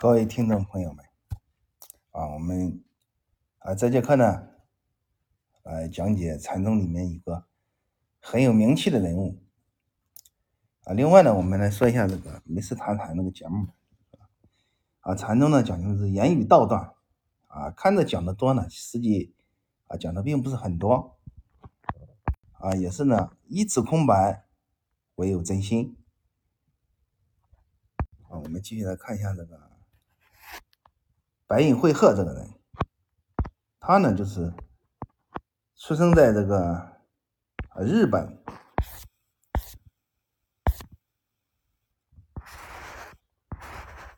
各位听众朋友们，啊，我们啊这节课呢，来讲解禅宗里面一个很有名气的人物啊。另外呢，我们来说一下这个《没事谈谈》那个节目啊。禅宗呢讲究是言语道断啊，看着讲的多呢，实际啊讲的并不是很多啊，也是呢一纸空白，唯有真心啊。我们继续来看一下这个。白隐慧鹤这个人，他呢就是出生在这个啊日本，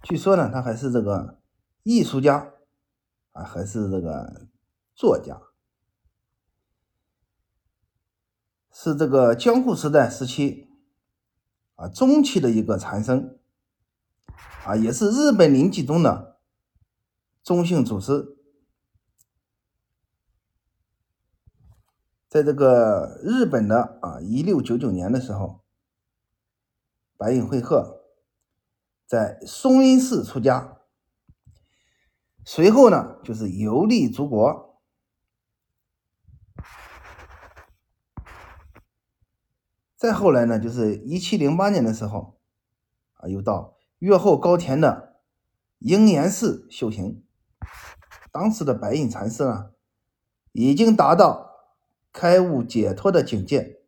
据说呢他还是这个艺术家啊，还是这个作家，是这个江户时代时期啊中期的一个禅僧啊，也是日本灵济宗的。中性祖师，在这个日本的啊，一六九九年的时候，白隐会鹤在松阴寺出家，随后呢就是游历诸国，再后来呢就是一七零八年的时候，啊，又到越后高田的鹰岩寺修行。当时的白隐禅师呢，已经达到开悟解脱的境界，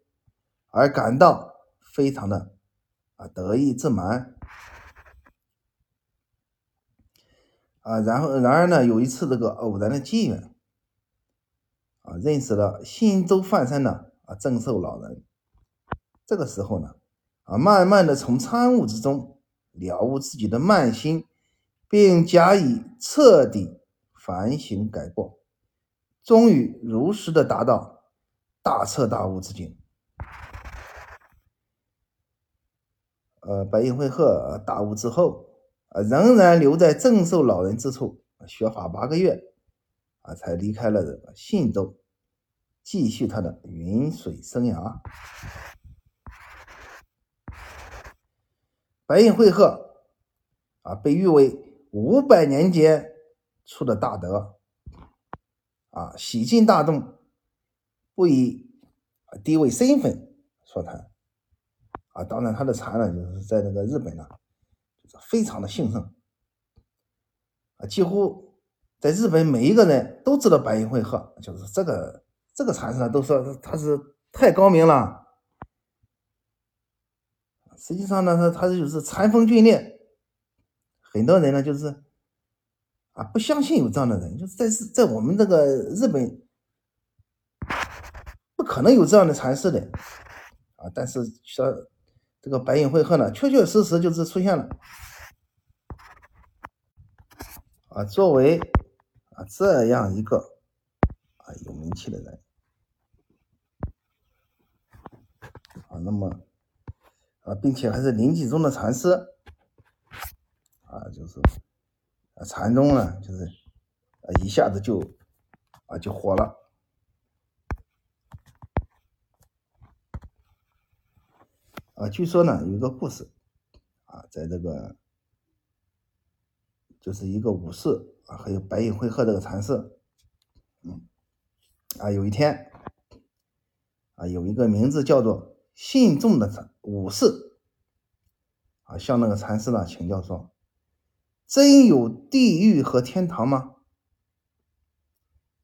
而感到非常的啊得意自满啊。然后，然而呢，有一次这个偶然的机缘啊，认识了新州范山的啊正寿老人。这个时候呢，啊，慢慢的从参悟之中了悟自己的慢心，并加以彻底。反省改过，终于如实的达到大彻大悟之境。呃，白银慧鹤大悟之后，啊，仍然留在正寿老人之处学法八个月，啊，才离开了这个信州，继续他的云水生涯。白银慧鹤啊，被誉为五百年间。出的大德啊，洗尽大众，不以地位身份说禅啊。当然，他的禅呢，就是在那个日本呢，就是非常的兴盛啊，几乎在日本每一个人都知道白云会鹤，就是这个这个禅师呢，都说他是太高明了。实际上呢，他他就是禅风峻烈，很多人呢就是。啊，不相信有这样的人，就是在在我们这个日本，不可能有这样的禅师的啊。但是说这个白隐会鹤呢，确确实实就是出现了啊。作为啊这样一个啊有名气的人啊，那么啊，并且还是灵济中的禅师啊，就是。啊禅宗呢，就是啊，一下子就啊就火了啊。据说呢，有一个故事啊，在这个就是一个武士啊，还有白隐慧鹤这个禅师，嗯啊，有一天啊，有一个名字叫做信众的武士啊，向那个禅师呢请教说。真有地狱和天堂吗？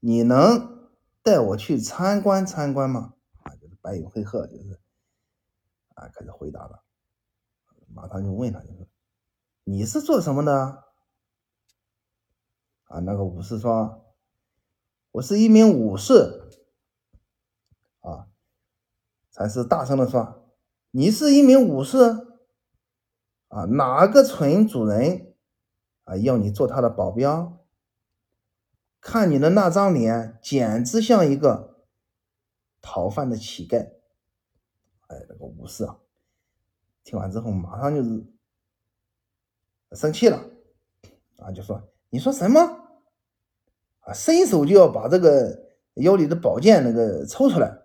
你能带我去参观参观吗？啊，就是白羽会鹤，就是啊，开始回答了，马上就问他，就是你是做什么的？啊，那个武士说，我是一名武士。啊，禅师大声的说，你是一名武士？啊，哪个村主人？啊，要你做他的保镖，看你的那张脸，简直像一个讨饭的乞丐。哎，那个武士啊，听完之后马上就是生气了，啊，就说：“你说什么？”啊，伸手就要把这个腰里的宝剑那个抽出来。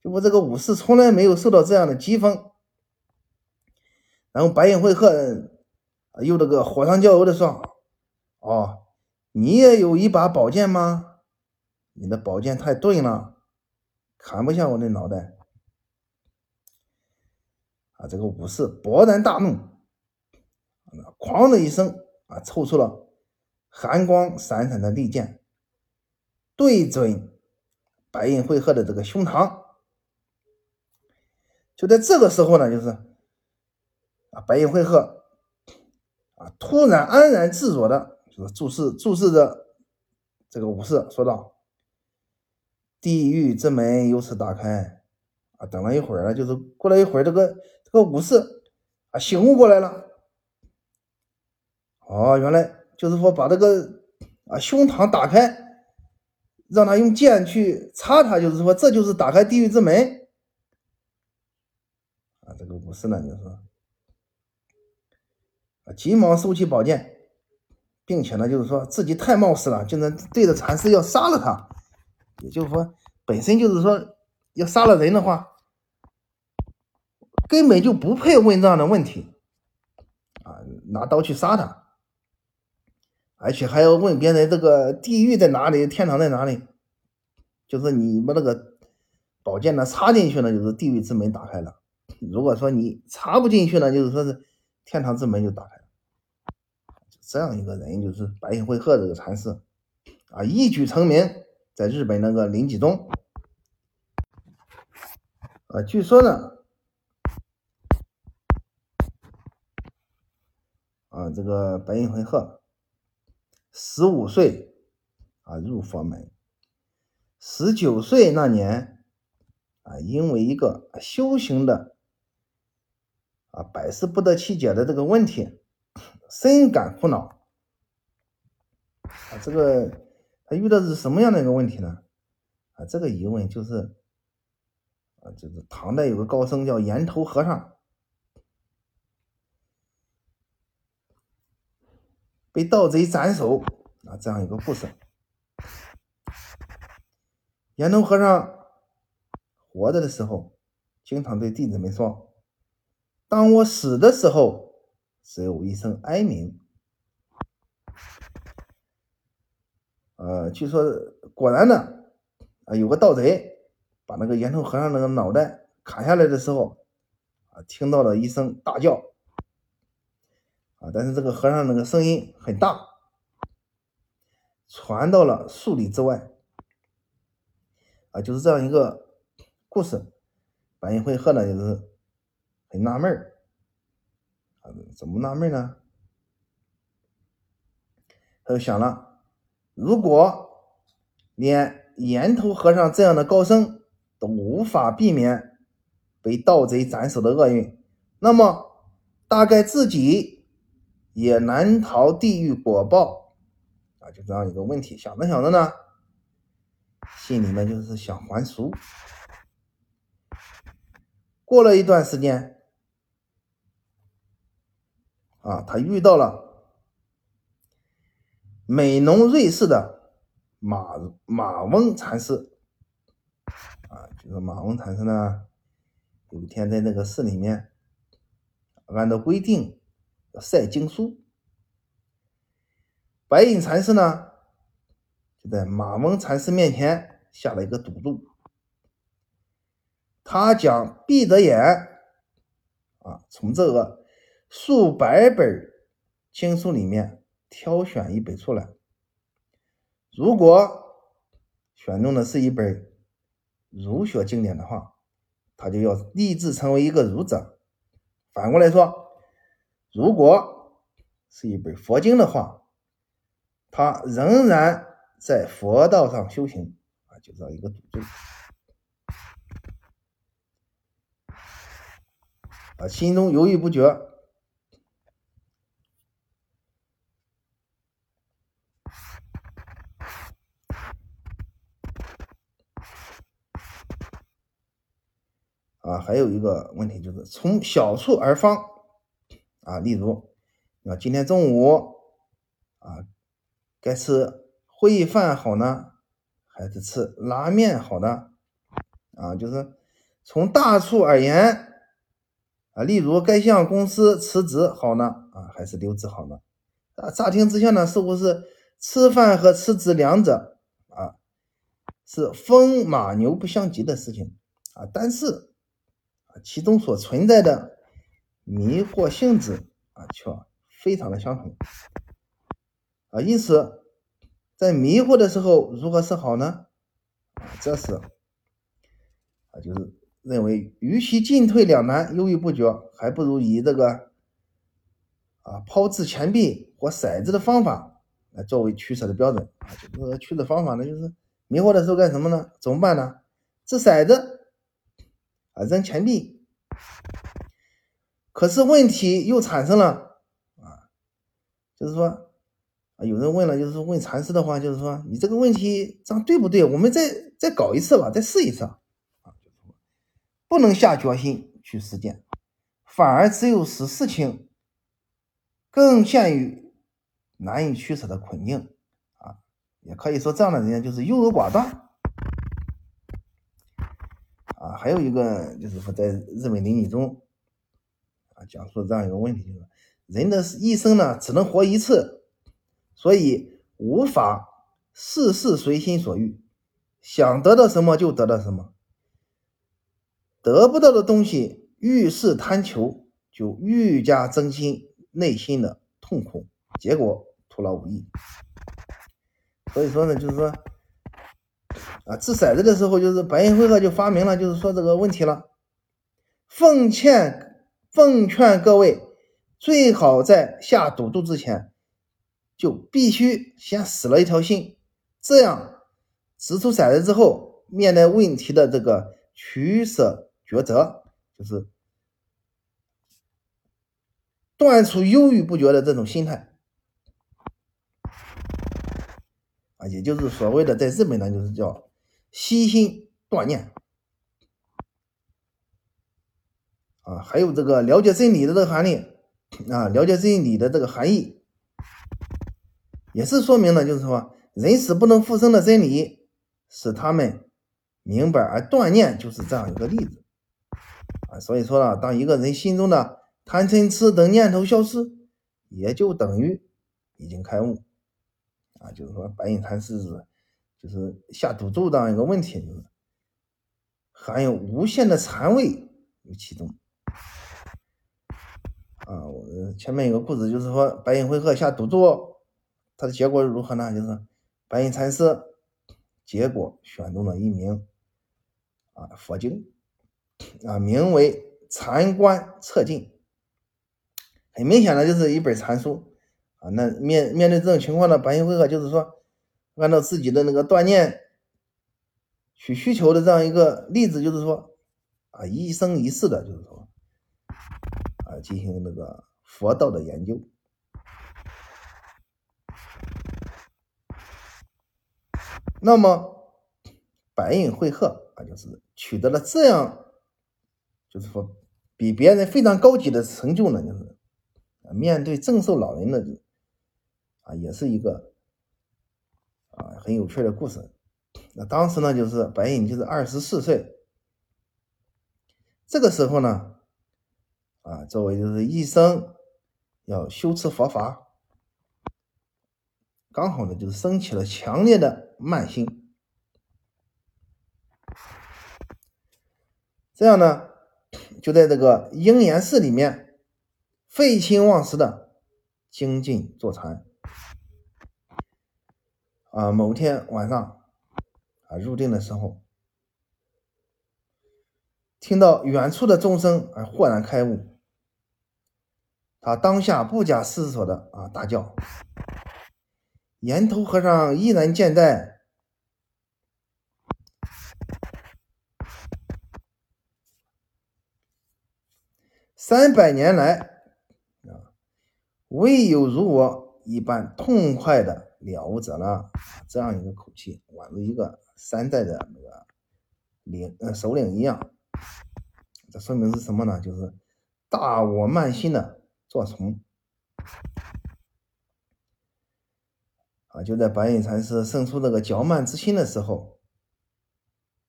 就我这个武士从来没有受到这样的讥讽。然后白隐慧鹤。又这个火上浇油的说：“哦，你也有一把宝剑吗？你的宝剑太钝了，砍不下我的脑袋。”啊，这个武士勃然大怒，哐的一声啊，抽出了寒光闪闪的利剑，对准白银会鹤的这个胸膛。就在这个时候呢，就是啊，白银会鹤啊，突然安然自若的，就是注视注视着这个武士，说道：“地狱之门由此打开。”啊，等了一会儿呢，就是过了一会儿，这个这个武士啊醒悟过来了。哦，原来就是说把这个啊胸膛打开，让他用剑去插他，就是说这就是打开地狱之门。啊这个武士呢，就是，急忙收起宝剑，并且呢，就是说自己太冒失了，竟然对着禅师要杀了他。也就是说，本身就是说要杀了人的话，根本就不配问这样的问题啊！拿刀去杀他，而且还要问别人这个地狱在哪里，天堂在哪里？就是你把那个宝剑呢插进去呢，就是地狱之门打开了。如果说你插不进去呢，就是说是天堂之门就打开。这样一个人就是白银会鹤这个禅师啊，一举成名，在日本那个林济宗啊，据说呢啊，这个白银会鹤十五岁啊入佛门，十九岁那年啊，因为一个修行的。啊，百思不得其解的这个问题，深感苦恼。啊，这个他遇到是什么样的一个问题呢？啊，这个疑问就是，啊，就是唐代有个高僧叫岩头和尚，被盗贼斩首啊，这样一个故事。岩头和尚活着的时候，经常对弟子们说。当我死的时候，只有一声哀鸣。呃，据说果然呢，啊，有个盗贼把那个岩头和尚那个脑袋砍下来的时候，啊，听到了一声大叫，啊，但是这个和尚那个声音很大，传到了数里之外，啊，就是这样一个故事。白银会鹤呢，就是。很纳闷儿啊，怎么纳闷呢？他就想了，如果连岩头和尚这样的高僧都无法避免被盗贼斩首的厄运，那么大概自己也难逃地狱果报啊！就这样一个问题，想着想着呢，心里面就是想还俗。过了一段时间。啊，他遇到了美浓瑞士的马马翁禅师，啊，就是马翁禅师呢，有一天在那个寺里面，按照规定要晒经书，白隐禅师呢，就在马翁禅师面前下了一个赌注，他讲闭着眼，啊，从这个。数百本经书里面挑选一本出来，如果选中的是一本儒学经典的话，他就要立志成为一个儒者。反过来说，如果是一本佛经的话，他仍然在佛道上修行啊，就这样一个赌注啊，心中犹豫不决。啊，还有一个问题就是从小处而方啊，例如，啊，今天中午啊，该吃烩饭好呢，还是吃拉面好呢？啊，就是从大处而言啊，例如该向公司辞职好呢，啊，还是留职好呢？啊，乍听之下呢，似乎是吃饭和辞职两者啊是风马牛不相及的事情啊，但是啊，其中所存在的迷惑性质啊，却非常的相同啊，因此在迷惑的时候，如何是好呢？啊，这是啊，就是。认为，与其进退两难、犹豫不决，还不如以这个啊抛掷钱币或骰子的方法来作为取舍的标准啊。这个取舍方法呢，就是迷惑的时候干什么呢？怎么办呢？掷骰子啊，扔钱币。可是问题又产生了啊，就是说啊，有人问了，就是问禅师的话，就是说你这个问题这样对不对？我们再再搞一次吧，再试一次。不能下决心去实践，反而只有使事情更陷于难以取舍的困境啊！也可以说，这样的人就是优柔寡断还有一个就是说，在日本邻里中啊，讲述这样一个问题，就是人的一生呢，只能活一次，所以无法事事随心所欲，想得到什么就得到什么。得不到的东西，愈是贪求，就愈加增新内心的痛苦，结果徒劳无益。所以说呢，就是说，啊，掷骰子的时候，就是白银会客就发明了，就是说这个问题了。奉劝奉劝各位，最好在下赌注之前，就必须先死了一条心，这样掷出骰子之后，面对问题的这个取舍。抉择就是断除犹豫不决的这种心态啊，也就是所谓的在日本呢，就是叫悉心断念啊。还有这个了解真理的这个含义啊，了解真理的这个含义，也是说明了，就是说人死不能复生的真理，使他们明白，而断念就是这样一个例子。啊，所以说呢，当一个人心中的贪嗔痴等念头消失，也就等于已经开悟。啊，就是说白隐禅师是就是下赌注这样一个问题，就是含有无限的禅味于其中。啊，我前面有个故事，就是说白隐会客下赌注，他的结果如何呢？就是白隐禅师结果选中了一名啊佛经。啊，名为《禅观策进》，很明显的就是一本禅书啊。那面面对这种情况呢，白银会客就是说，按照自己的那个锻炼取需求的这样一个例子，就是说啊，一生一世的，就是说啊，进行那个佛道的研究。那么白印会客啊，就是取得了这样。就是说，比别人非常高级的成就呢，就是面对正寿老人的啊，也是一个啊很有趣的故事。那当时呢，就是白隐就是二十四岁，这个时候呢，啊，作为就是一生要修持佛法，刚好呢就是升起了强烈的慢心，这样呢。就在这个鹰岩寺里面废寝忘食的精进坐禅啊，某天晚上啊入定的时候，听到远处的钟声而豁然开悟，他当下不假思索的啊大叫：“岩头和尚依然健在。”三百年来啊，未有如我一般痛快的了悟者了。这样一个口气，宛如一个山寨的那个领呃首领一样。这说明是什么呢？就是大我慢心的作从啊！就在白隐禅师生出这个骄慢之心的时候，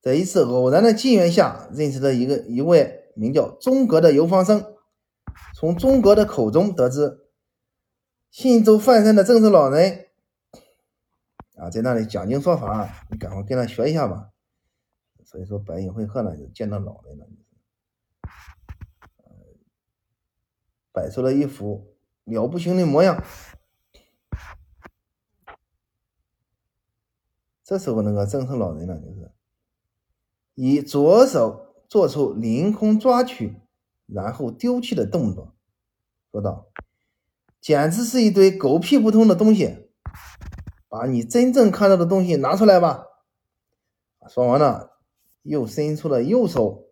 在一次偶然的机缘下，认识了一个一位名叫钟格的游方生。从诸葛的口中得知，信州范山的正是老人啊，在那里讲经说法，你赶快跟他学一下吧。所以说，白银会客呢，就见到老人了，摆出了一副了不行的模样。这时候，那个正是老人呢，就是以左手做出凌空抓取，然后丢弃的动作，说道：“简直是一堆狗屁不通的东西！把你真正看到的东西拿出来吧！”说完了，又伸出了右手，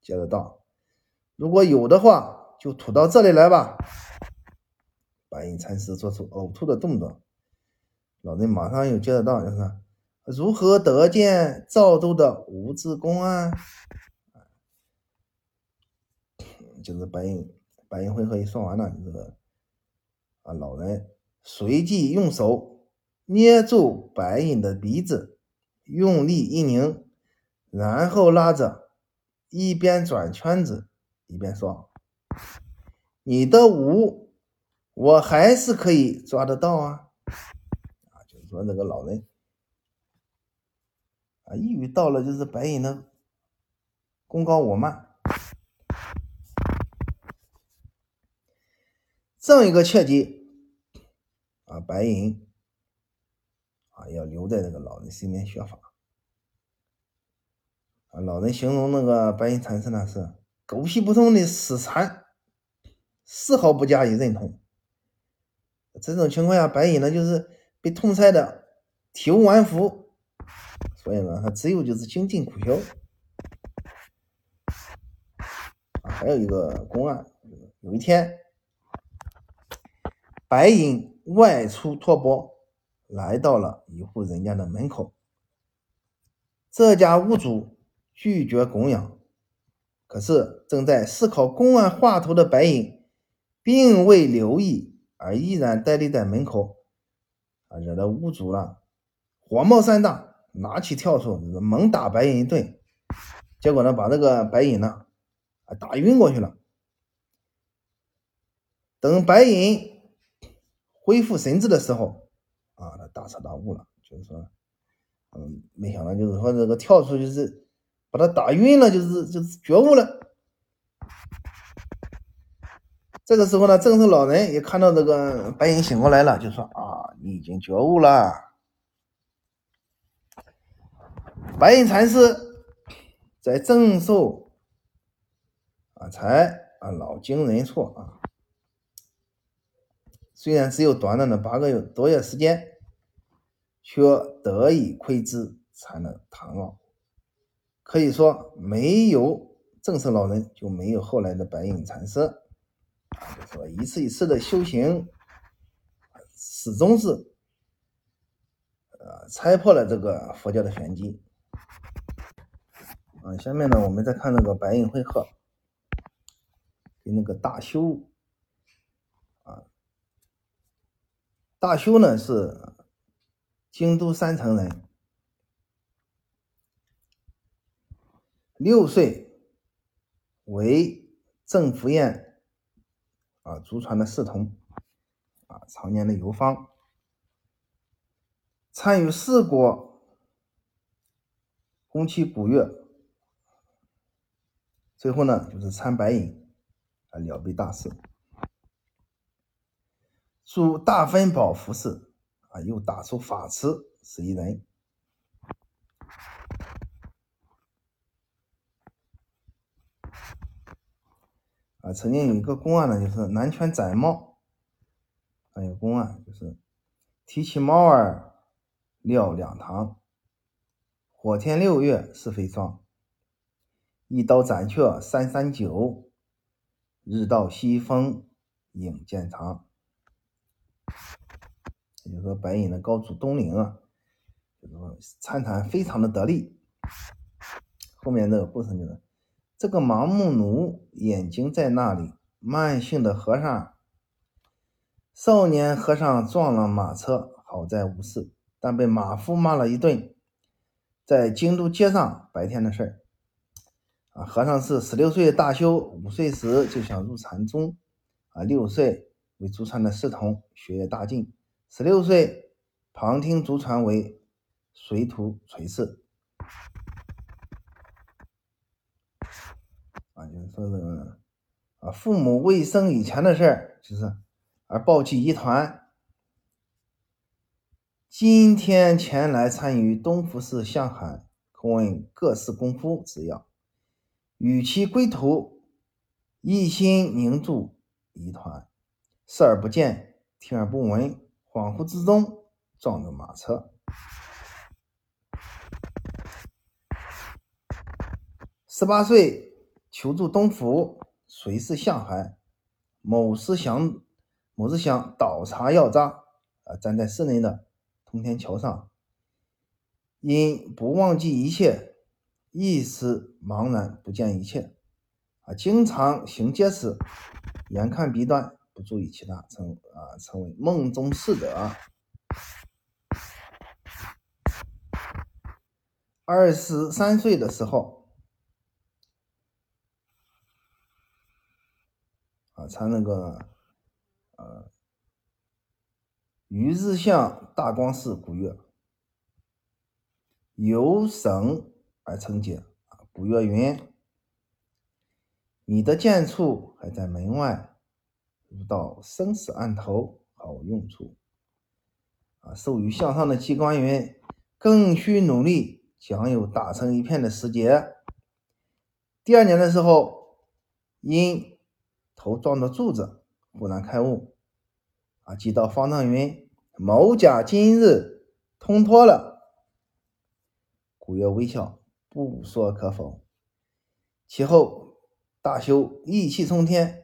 接着道：“如果有的话，就吐到这里来吧。”白银禅师做出呕吐的动作。老人马上又接着道：“就是如何得见赵州的无字公啊？就是白银白银会合一说完了，这个啊老人随即用手捏住白银的鼻子，用力一拧，然后拉着，一边转圈子一边说：“你的舞，我还是可以抓得到啊。”啊，就是说那个老人啊，一语到了，就是白银的功高我慢，这样一个切记啊，白银啊要留在这个老人身边学法啊。老人形容那个白银禅师呢是狗屁不通的死禅，丝毫不加以认同。这种情况下，白银呢就是。被痛晒的体无完肤，所以呢，他只有就是精进苦修。还有一个公案，有一天，白银外出托钵，来到了一户人家的门口。这家屋主拒绝供养，可是正在思考公案画图的白银，并未留意，而依然呆立在门口。啊，惹得屋主了，火冒三丈，拿起跳锄猛打白银一顿，结果呢，把这个白银呢，啊打晕过去了。等白银恢复神智的时候，啊，他大彻大悟了，就是说，嗯，没想到就是说这个跳出就是把他打晕了，就是就是觉悟了。这个时候呢，正是老人也看到这个白银醒过来了，就说啊，你已经觉悟了。白银禅师在正受啊才啊老经人错啊，虽然只有短短的八个月多月时间，却得以窥知禅的堂奥。可以说，没有正式老人，就没有后来的白银禅师。就说一次一次的修行，始终是呃拆破了这个佛教的玄机。啊，下面呢，我们再看那个白银会客跟那个大修啊，大修呢是京都山城人，六岁为郑福燕。啊，祖传的侍童，啊，常年的游方，参与四国宫崎古乐，最后呢就是参白银，啊，了被大事，祝大分宝服饰，啊，又打出法词，是一人。啊，曾经有一个公案呢，就是南拳斩猫。还有公案就是提起猫儿撂两堂，火天六月是飞霜，一刀斩却三三九，日到西风影渐长。也就说，白银的高祖东陵啊，就是说参禅非常的得力。后面这个故事就是。这个盲目奴眼睛在那里，慢性的和尚，少年和尚撞了马车，好在无事，但被马夫骂了一顿。在京都街上，白天的事儿，啊，和尚是十六岁大修，五岁时就想入禅宗，啊，六岁为祖传的侍童，学业大进，十六岁旁听族传为随徒垂示。啊，就是说这个啊，父母未生以前的事儿，就是而抱起一团。今天前来参与东福寺向海，叩问各式功夫之要，与其归途，一心凝住一团，视而不见，听而不闻，恍惚之中撞着马车。十八岁求助东府，谁是向海？某思想，某是想倒茶药渣啊，站在室内的。通天桥上，因不忘记一切，一时茫然不见一切，啊，经常行街时，眼看鼻端，不注意其他，成啊成为梦中似的。二十三岁的时候，啊，他那个，呃。于日向大光寺古月，由神而成节。古月云：“你的剑处还在门外，如到生死案头，毫无用处。”啊，授予向上的机关云：“更需努力，将有打成一片的时节。”第二年的时候，因头撞到柱子，忽然开悟。啊，即到方丈云：“某甲今日通脱了。”古月微笑，不说可否。其后大修意气冲天，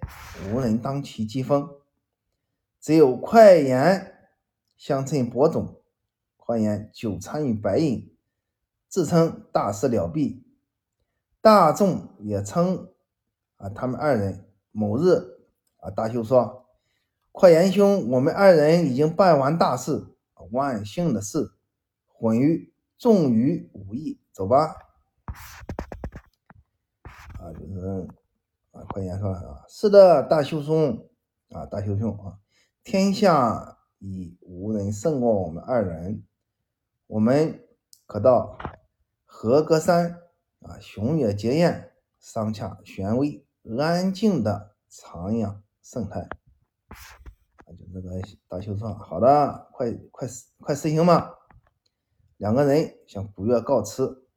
无人当其疾风，只有快言相称伯仲。快言久参与白隐，自称大师了毕。大众也称啊，他们二人某日啊，大修说。快言兄，我们二人已经办完大事，万幸的事，混于众于无益，走吧。啊，就是啊，快言说了啊，是的，大修兄啊，大修兄啊，天下已无人胜过我们二人，我们可到合歌山啊，雄野结宴，商洽玄微，安静的徜徉生态。就这个大修说：“好的，快快快实行吧。”两个人向古月告辞，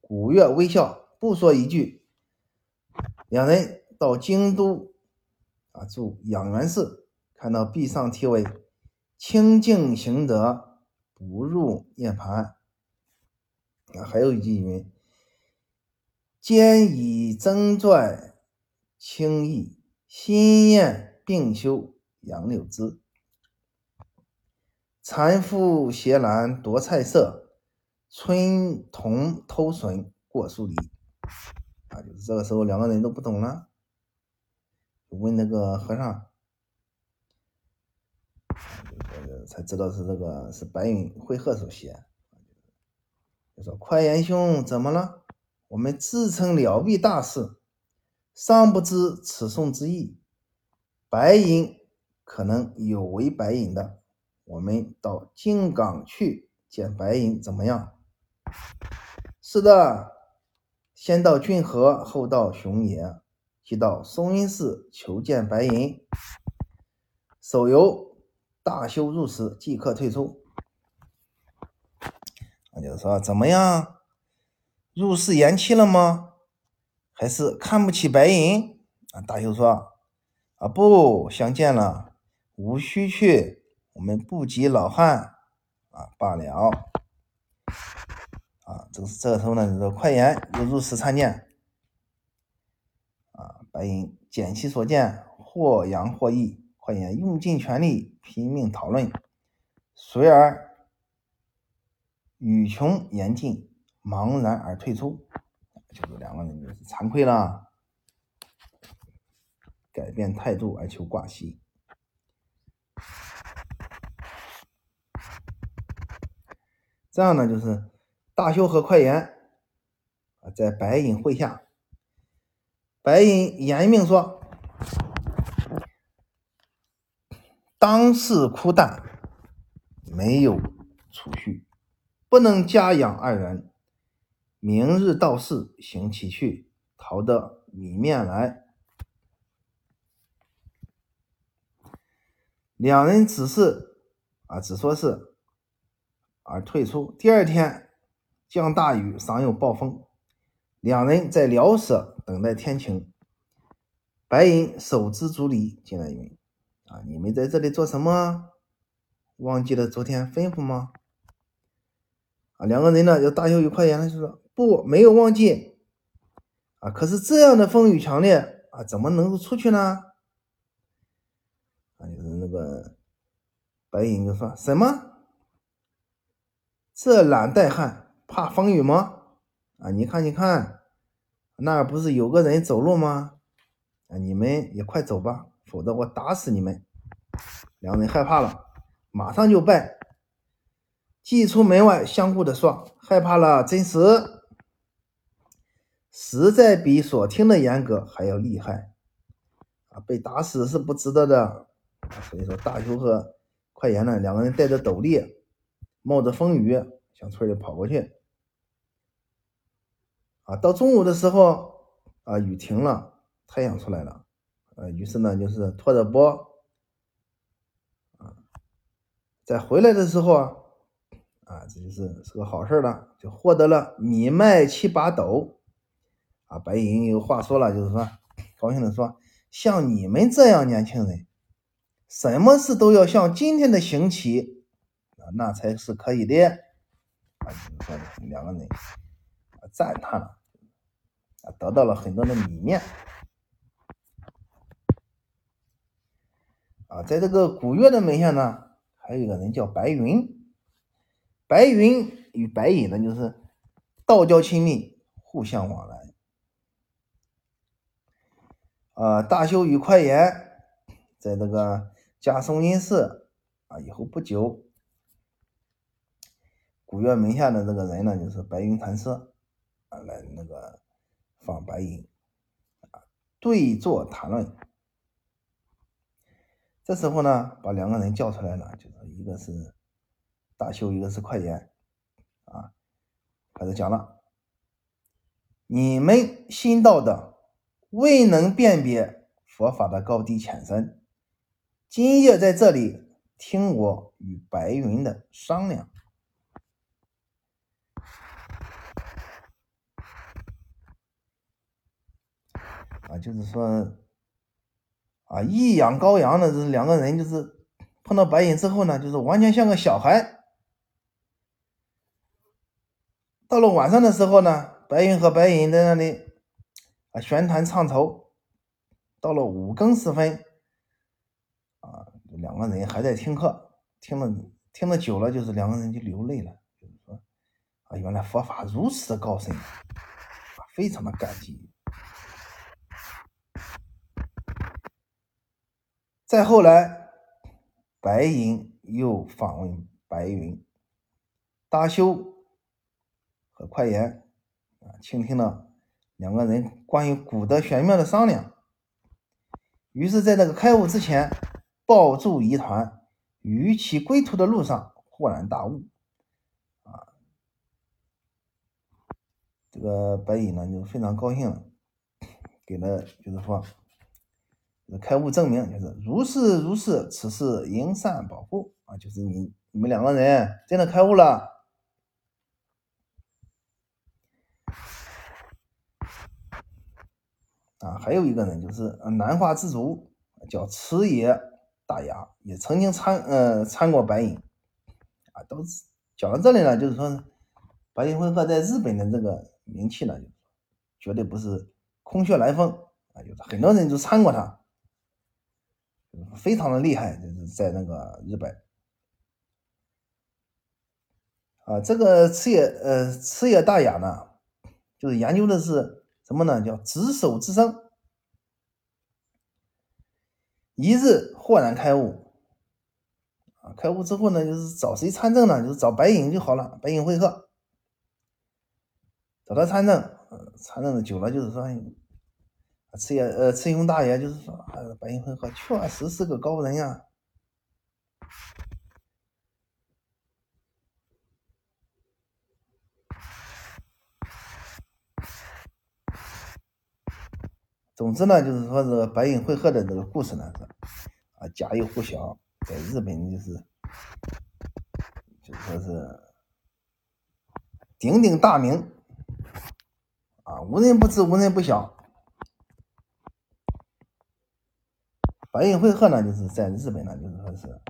古月微笑，不说一句。两人到京都啊，住养元寺，看到壁上题为“清净行德，不入涅盘”。啊，还有一句云：“坚以真拽，轻易心验并修。”杨柳枝，残复斜兰夺菜色，春童偷笋过树篱。啊，就是这个时候，两个人都不懂了，问那个和尚，才知道是这个是白云慧鹤所写。就说：“快言兄，怎么了？我们自称了毕大事，尚不知此颂之意。白银。”可能有违白银的，我们到靖港去见白银怎么样？是的，先到郡河，后到熊野，即到松阴寺求见白银。手游大修入室，即刻退出。那就是说，怎么样？入室延期了吗？还是看不起白银？啊，大修说：“啊，不相见了。”无需去，我们不及老汉啊罢了。啊，这个这个时候呢，就是快言又入室参见。啊，白银捡其所见，或扬或抑，快言用尽全力拼命讨论，随而语穷言尽，茫然而退出。就是两个人就是惭愧了，改变态度而求挂息。这样呢，就是大修和快言啊，在白隐会下白银严命说：“当世枯淡，没有储蓄，不能家养二人。明日到市行其去，逃得米面来。”两人只是啊，只说是而退出。第二天降大雨，尚有暴风。两人在辽舍等待天晴。白银手执竹篱进来云：“啊，你们在这里做什么？忘记了昨天吩咐吗？”啊，两个人呢就大笑，一块言就说：“不，没有忘记。啊，可是这样的风雨强烈啊，怎么能够出去呢？”啊，就是那个白银就说什么：“这懒怠汉怕风雨吗？”啊，你看，你看，那不是有个人走路吗？啊，你们也快走吧，否则我打死你们！两个人害怕了，马上就拜，既出门外，相互的说：“害怕了，真实，实在比所听的严格还要厉害啊！被打死是不值得的。”所以说，大修和快言呢，两个人带着斗笠，冒着风雨，向村里跑过去。啊，到中午的时候，啊，雨停了，太阳出来了，呃，于是呢，就是拖着钵，啊，在回来的时候啊，啊，这就是是个好事了，就获得了米麦七八斗，啊，白银有话说了，就是说，高兴的说，像你们这样年轻人，什么事都要像今天的行乞，啊，那才是可以的，啊，就是说两个人赞叹了。得到了很多的米面啊，在这个古月的门下呢，还有一个人叫白云。白云与白隐呢，就是道交亲密，互相往来。啊，大修与快言在这个加松阴寺啊，以后不久，古月门下的这个人呢，就是白云禅师啊，来那个。访白银，对坐谈论。这时候呢，把两个人叫出来了，就是一个是大修，一个是快言啊，开始讲了。你们新到的，未能辨别佛法的高低浅深，今夜在这里听我与白云的商量。啊，就是说，啊，一养羔羊的这两个人，就是碰到白银之后呢，就是完全像个小孩。到了晚上的时候呢，白云和白银在那里啊玄谈唱酬。到了五更时分，啊，两个人还在听课，听了听了久了，就是两个人就流泪了，就说，啊，原来佛法如此的高深，非常的感激。再后来，白银又访问白云，大修和快言啊，倾听了两个人关于古德玄妙的商量。于是，在那个开悟之前，抱住疑团，于其归途的路上豁然大悟。啊，这个白银呢就非常高兴，给了就是说。开悟证明就是如是如是，此事应善保护啊！就是你你们两个人真的开悟了啊！还有一个人就是南华之主，叫池野大牙，也曾经参呃参过白银啊。都是讲到这里呢，就是说白银会和在日本的这个名气呢，就绝对不是空穴来风啊！就是很多人都参过他。非常的厉害，就是在那个日本啊，这个赤野呃赤野大雅呢，就是研究的是什么呢？叫执手之声。一日豁然开悟啊，开悟之后呢，就是找谁参政呢？就是找白影就好了，白影会客，找他参政，参政的久了，就是说赤爷呃赤熊大爷就是说，呃白银会鹤确实是个高人呀。总之呢，就是说这个白银会鹤的这个故事呢是啊家喻户晓，在日本就是就说是鼎鼎大名啊，无人不知，无人不晓。白云会鹤呢，就是在日本呢，就是说是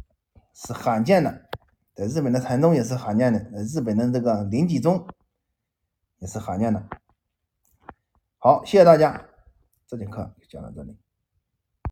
是罕见的，在日本的禅宗也是罕见的，在日本的这个临济宗也是罕见的。好，谢谢大家。这节课就讲到这里。